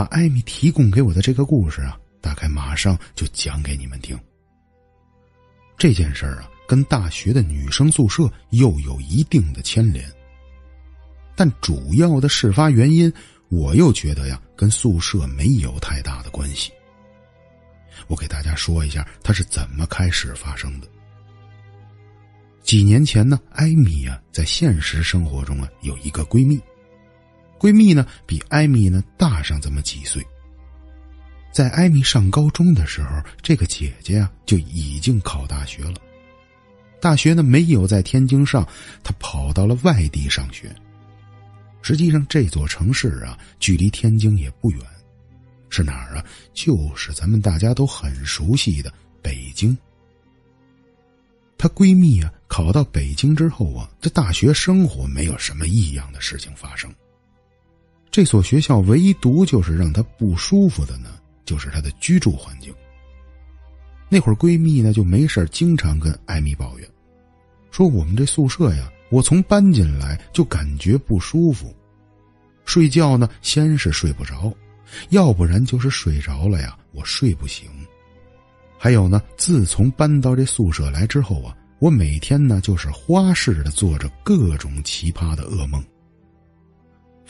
把艾米提供给我的这个故事啊，大概马上就讲给你们听。这件事儿啊，跟大学的女生宿舍又有一定的牵连，但主要的事发原因，我又觉得呀，跟宿舍没有太大的关系。我给大家说一下，它是怎么开始发生的。几年前呢，艾米啊，在现实生活中啊，有一个闺蜜。闺蜜呢，比艾米呢大上这么几岁。在艾米上高中的时候，这个姐姐啊就已经考大学了。大学呢没有在天津上，她跑到了外地上学。实际上，这座城市啊，距离天津也不远，是哪儿啊？就是咱们大家都很熟悉的北京。她闺蜜啊，考到北京之后啊，这大学生活没有什么异样的事情发生。这所学校唯独就是让她不舒服的呢，就是她的居住环境。那会儿闺蜜呢就没事经常跟艾米抱怨，说我们这宿舍呀，我从搬进来就感觉不舒服，睡觉呢先是睡不着，要不然就是睡着了呀，我睡不醒。还有呢，自从搬到这宿舍来之后啊，我每天呢就是花式的做着各种奇葩的噩梦。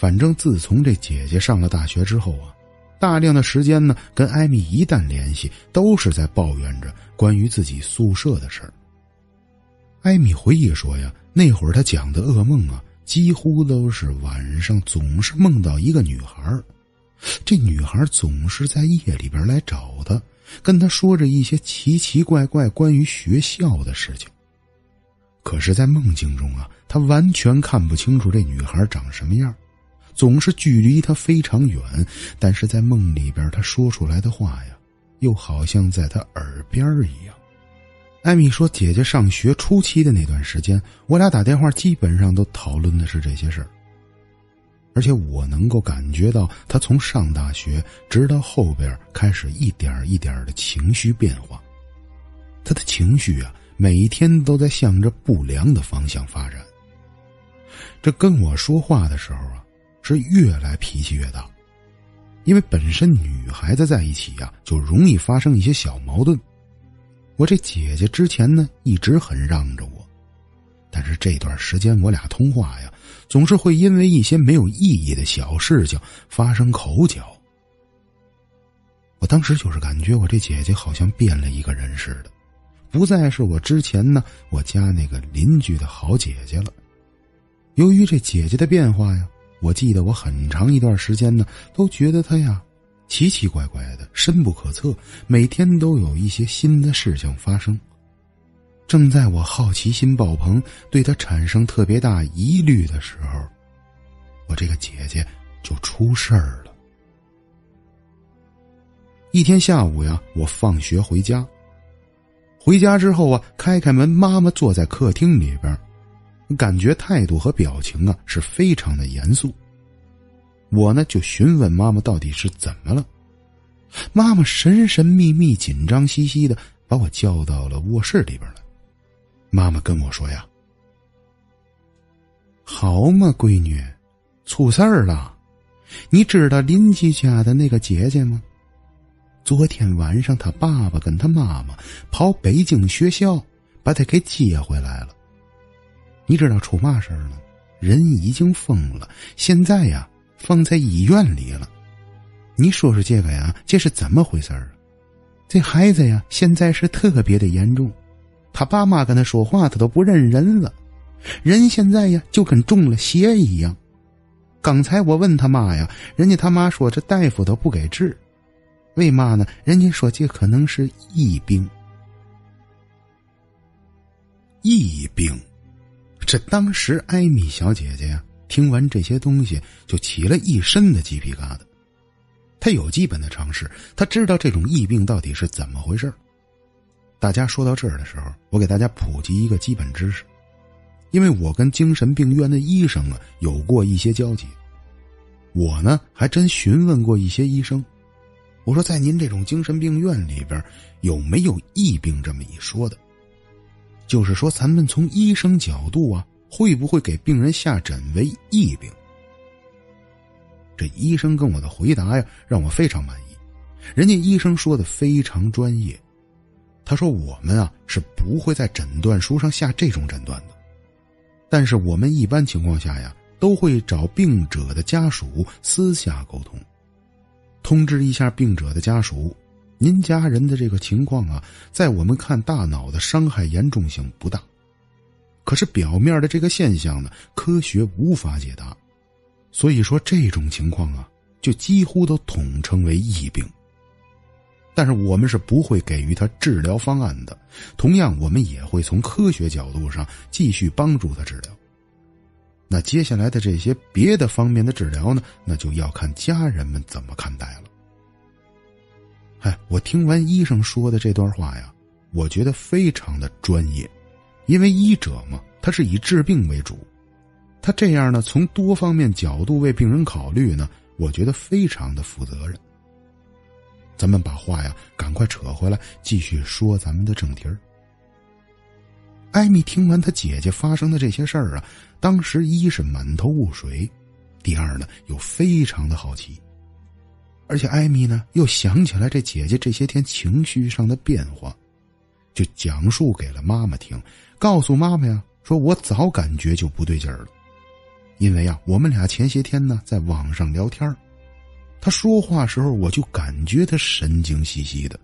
反正自从这姐姐上了大学之后啊，大量的时间呢跟艾米一旦联系，都是在抱怨着关于自己宿舍的事儿。艾米回忆说呀，那会儿她讲的噩梦啊，几乎都是晚上总是梦到一个女孩这女孩总是在夜里边来找她。跟他说着一些奇奇怪怪关于学校的事情。可是，在梦境中啊，他完全看不清楚这女孩长什么样，总是距离他非常远。但是在梦里边，他说出来的话呀，又好像在他耳边一样。艾米说：“姐姐上学初期的那段时间，我俩打电话基本上都讨论的是这些事儿。”而且我能够感觉到，他从上大学直到后边开始一点一点的情绪变化，他的情绪啊，每一天都在向着不良的方向发展。这跟我说话的时候啊，是越来脾气越大，因为本身女孩子在一起呀，就容易发生一些小矛盾。我这姐姐之前呢，一直很让着我，但是这段时间我俩通话呀。总是会因为一些没有意义的小事情发生口角。我当时就是感觉我这姐姐好像变了一个人似的，不再是我之前呢我家那个邻居的好姐姐了。由于这姐姐的变化呀，我记得我很长一段时间呢都觉得他呀奇奇怪怪的，深不可测，每天都有一些新的事情发生。正在我好奇心爆棚，对他产生特别大疑虑的时候，我这个姐姐就出事儿了。一天下午呀，我放学回家，回家之后啊，开开门，妈妈坐在客厅里边，感觉态度和表情啊是非常的严肃。我呢就询问妈妈到底是怎么了，妈妈神神秘秘、紧张兮兮的把我叫到了卧室里边来。妈妈跟我说呀：“好嘛，闺女，出事儿了！你知道邻居家的那个姐姐吗？昨天晚上他爸爸跟他妈妈跑北京学校，把她给接回来了。你知道出嘛事儿了？人已经疯了，现在呀放在医院里了。你说说这个呀，这是怎么回事儿？这孩子呀，现在是特别的严重。”他爸妈跟他说话，他都不认人了。人现在呀，就跟中了邪一样。刚才我问他妈呀，人家他妈说这大夫都不给治，为嘛呢？人家说这可能是疫病。疫病，这当时艾米小姐姐呀，听完这些东西就起了一身的鸡皮疙瘩。她有基本的常识，她知道这种疫病到底是怎么回事大家说到这儿的时候，我给大家普及一个基本知识，因为我跟精神病院的医生啊有过一些交集，我呢还真询问过一些医生，我说在您这种精神病院里边有没有疫病这么一说的？就是说咱们从医生角度啊，会不会给病人下诊为疫病？这医生跟我的回答呀，让我非常满意。人家医生说的非常专业，他说我们啊是不会在诊断书上下这种诊断的，但是我们一般情况下呀，都会找病者的家属私下沟通，通知一下病者的家属，您家人的这个情况啊，在我们看大脑的伤害严重性不大，可是表面的这个现象呢，科学无法解答，所以说这种情况啊，就几乎都统称为疫病。但是我们是不会给予他治疗方案的，同样，我们也会从科学角度上继续帮助他治疗。那接下来的这些别的方面的治疗呢？那就要看家人们怎么看待了。哎，我听完医生说的这段话呀，我觉得非常的专业，因为医者嘛，他是以治病为主，他这样呢，从多方面角度为病人考虑呢，我觉得非常的负责任。咱们把话呀赶快扯回来，继续说咱们的正题儿。艾米听完她姐姐发生的这些事儿啊，当时一是满头雾水，第二呢又非常的好奇，而且艾米呢又想起来这姐姐这些天情绪上的变化，就讲述给了妈妈听，告诉妈妈呀，说我早感觉就不对劲儿了，因为呀，我们俩前些天呢在网上聊天儿。他说话时候，我就感觉他神经兮兮的。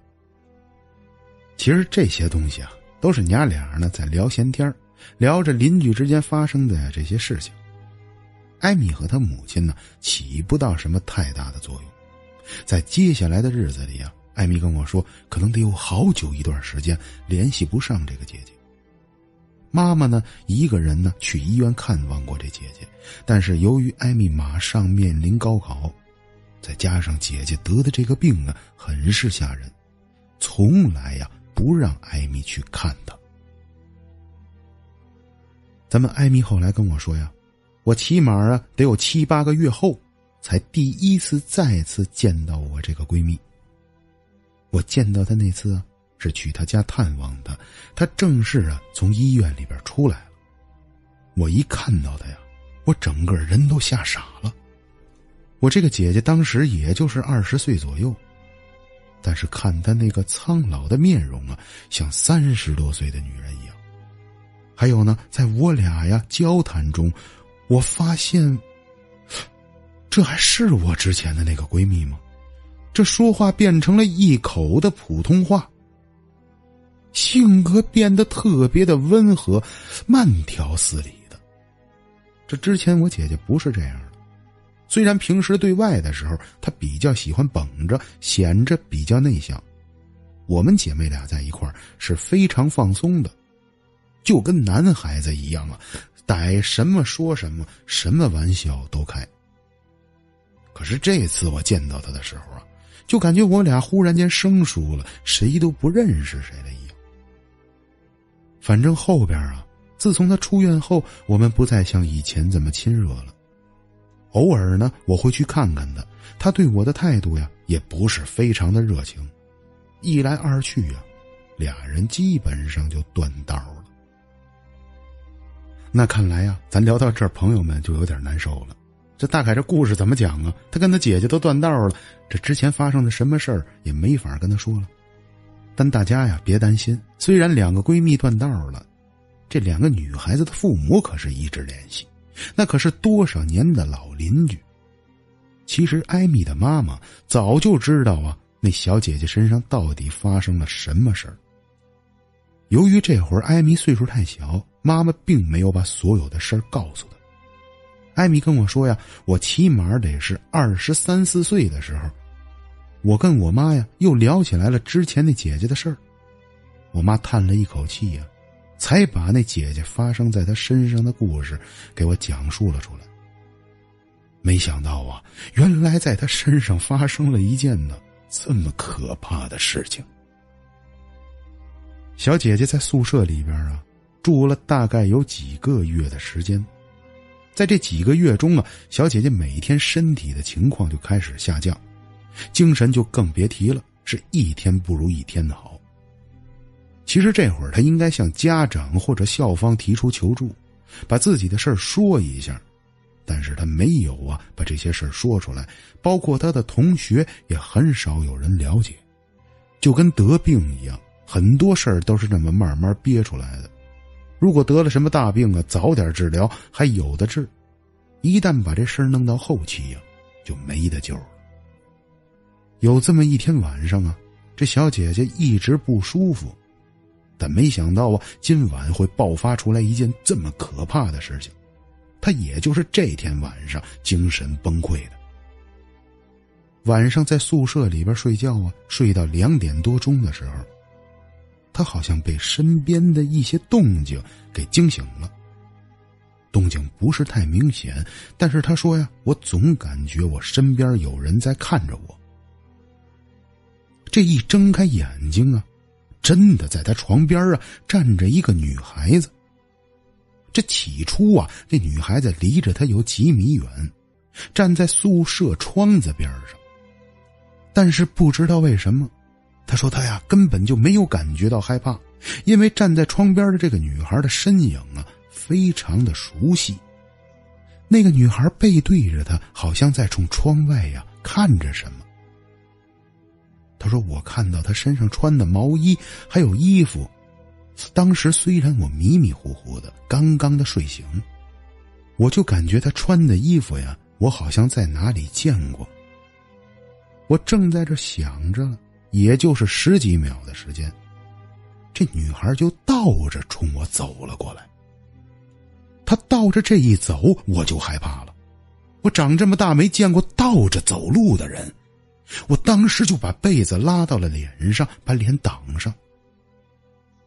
其实这些东西啊，都是娘俩呢在聊闲天聊着邻居之间发生的这些事情。艾米和他母亲呢，起不到什么太大的作用。在接下来的日子里啊，艾米跟我说，可能得有好久一段时间联系不上这个姐姐。妈妈呢，一个人呢去医院看望过这姐姐，但是由于艾米马上面临高考。再加上姐姐得的这个病啊，很是吓人，从来呀不让艾米去看她。咱们艾米后来跟我说呀，我起码啊得有七八个月后，才第一次再次见到我这个闺蜜。我见到她那次啊，是去她家探望她，她正是啊从医院里边出来了。我一看到她呀，我整个人都吓傻了。我这个姐姐当时也就是二十岁左右，但是看她那个苍老的面容啊，像三十多岁的女人一样。还有呢，在我俩呀交谈中，我发现，这还是我之前的那个闺蜜吗？这说话变成了一口的普通话，性格变得特别的温和，慢条斯理的。这之前我姐姐不是这样的。虽然平时对外的时候，她比较喜欢绷着，显着比较内向。我们姐妹俩在一块儿是非常放松的，就跟男孩子一样啊，逮什么说什么，什么玩笑都开。可是这次我见到他的时候啊，就感觉我俩忽然间生疏了，谁都不认识谁了一样。反正后边啊，自从他出院后，我们不再像以前这么亲热了。偶尔呢，我会去看看他，他对我的态度呀，也不是非常的热情。一来二去呀，俩人基本上就断道了。那看来呀，咱聊到这儿，朋友们就有点难受了。这大概这故事怎么讲啊？他跟他姐姐都断道了，这之前发生的什么事儿也没法跟他说了。但大家呀，别担心，虽然两个闺蜜断道了，这两个女孩子的父母可是一直联系。那可是多少年的老邻居。其实艾米的妈妈早就知道啊，那小姐姐身上到底发生了什么事儿。由于这会儿艾米岁数太小，妈妈并没有把所有的事儿告诉她。艾米跟我说呀，我起码得是二十三四岁的时候，我跟我妈呀又聊起来了之前那姐姐的事儿。我妈叹了一口气呀。才把那姐姐发生在她身上的故事给我讲述了出来。没想到啊，原来在她身上发生了一件呢这么可怕的事情。小姐姐在宿舍里边啊住了大概有几个月的时间，在这几个月中啊，小姐姐每天身体的情况就开始下降，精神就更别提了，是一天不如一天的好。其实这会儿她应该向家长或者校方提出求助，把自己的事儿说一下，但是她没有啊把这些事说出来，包括她的同学也很少有人了解，就跟得病一样，很多事儿都是这么慢慢憋出来的。如果得了什么大病啊，早点治疗还有的治；一旦把这事儿弄到后期呀，就没得救了。有这么一天晚上啊，这小姐姐一直不舒服，但没想到啊，今晚会爆发出来一件这么可怕的事情。她也就是这天晚上精神崩溃的。晚上在宿舍里边睡觉啊，睡到两点多钟的时候。他好像被身边的一些动静给惊醒了。动静不是太明显，但是他说呀，我总感觉我身边有人在看着我。这一睁开眼睛啊，真的在他床边啊站着一个女孩子。这起初啊，这女孩子离着他有几米远，站在宿舍窗子边上。但是不知道为什么。他说：“他呀，根本就没有感觉到害怕，因为站在窗边的这个女孩的身影啊，非常的熟悉。那个女孩背对着他，好像在冲窗外呀看着什么。”他说：“我看到她身上穿的毛衣还有衣服，当时虽然我迷迷糊糊的，刚刚的睡醒，我就感觉她穿的衣服呀，我好像在哪里见过。我正在这想着。”也就是十几秒的时间，这女孩就倒着冲我走了过来。她倒着这一走，我就害怕了。我长这么大没见过倒着走路的人，我当时就把被子拉到了脸上，把脸挡上。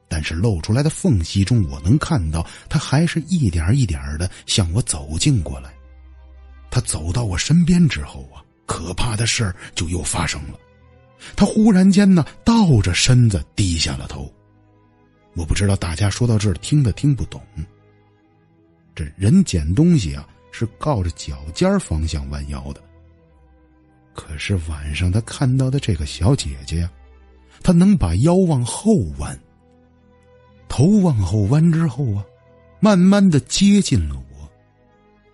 但是露出来的缝隙中，我能看到她还是一点一点的向我走近过来。她走到我身边之后啊，可怕的事儿就又发生了。他忽然间呢，倒着身子低下了头。我不知道大家说到这儿听的听不懂。这人捡东西啊，是靠着脚尖方向弯腰的。可是晚上他看到的这个小姐姐呀，她能把腰往后弯，头往后弯之后啊，慢慢的接近了我。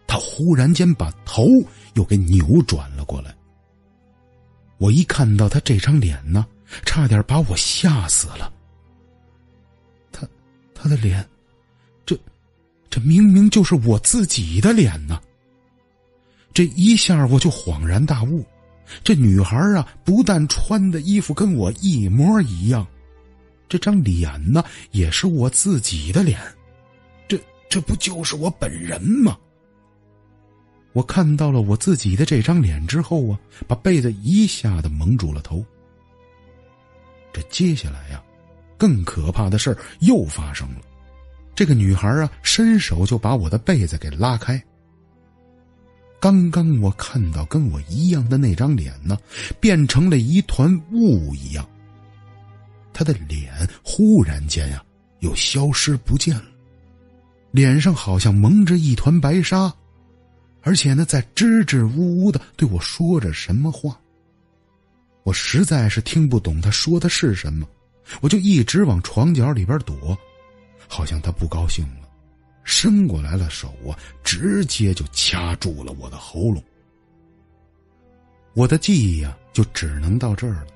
她忽然间把头又给扭转了过来。我一看到他这张脸呢，差点把我吓死了。他，他的脸，这，这明明就是我自己的脸呢。这一下我就恍然大悟，这女孩啊，不但穿的衣服跟我一模一样，这张脸呢，也是我自己的脸，这这不就是我本人吗？我看到了我自己的这张脸之后啊，把被子一下子蒙住了头。这接下来呀，更可怕的事又发生了。这个女孩啊，伸手就把我的被子给拉开。刚刚我看到跟我一样的那张脸呢，变成了一团雾一样。她的脸忽然间呀，又消失不见了，脸上好像蒙着一团白纱。而且呢，在支支吾吾的对我说着什么话。我实在是听不懂他说的是什么，我就一直往床角里边躲，好像他不高兴了，伸过来了手啊，直接就掐住了我的喉咙。我的记忆啊，就只能到这儿了。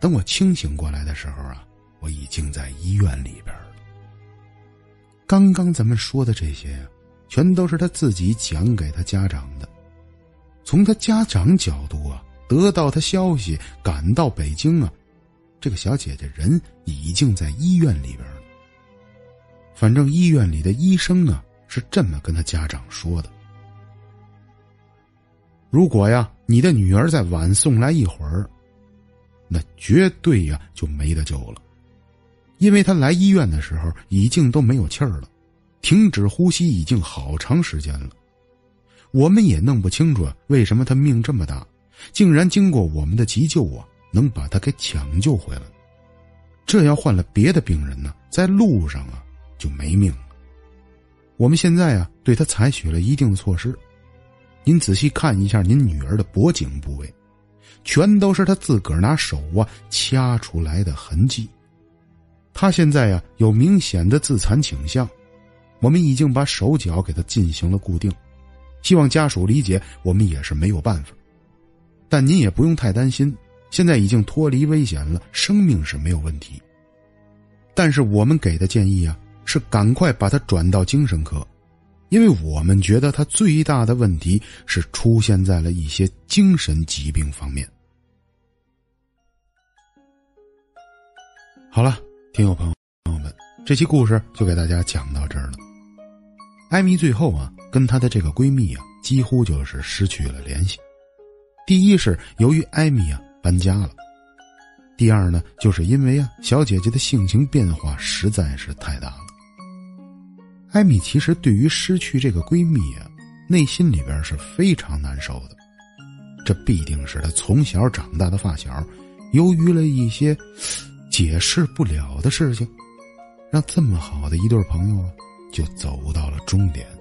等我清醒过来的时候啊，我已经在医院里边了。刚刚咱们说的这些。全都是他自己讲给他家长的。从他家长角度啊，得到他消息，赶到北京啊，这个小姐姐人已经在医院里边了。反正医院里的医生啊是这么跟他家长说的：如果呀，你的女儿再晚送来一会儿，那绝对呀就没得救了，因为她来医院的时候已经都没有气儿了。停止呼吸已经好长时间了，我们也弄不清楚为什么他命这么大，竟然经过我们的急救啊，能把他给抢救回来。这要换了别的病人呢，在路上啊就没命了。我们现在啊对他采取了一定的措施，您仔细看一下您女儿的脖颈部位，全都是他自个儿拿手啊掐出来的痕迹。他现在呀有明显的自残倾向。我们已经把手脚给他进行了固定，希望家属理解，我们也是没有办法。但您也不用太担心，现在已经脱离危险了，生命是没有问题。但是我们给的建议啊，是赶快把他转到精神科，因为我们觉得他最大的问题是出现在了一些精神疾病方面。好了，听友朋友朋友们，这期故事就给大家讲到这儿了。艾米最后啊，跟她的这个闺蜜啊，几乎就是失去了联系。第一是由于艾米啊搬家了，第二呢，就是因为啊小姐姐的性情变化实在是太大了。艾米其实对于失去这个闺蜜啊，内心里边是非常难受的。这必定是她从小长大的发小，由于了一些解释不了的事情，让这么好的一对朋友啊，就走到了终点。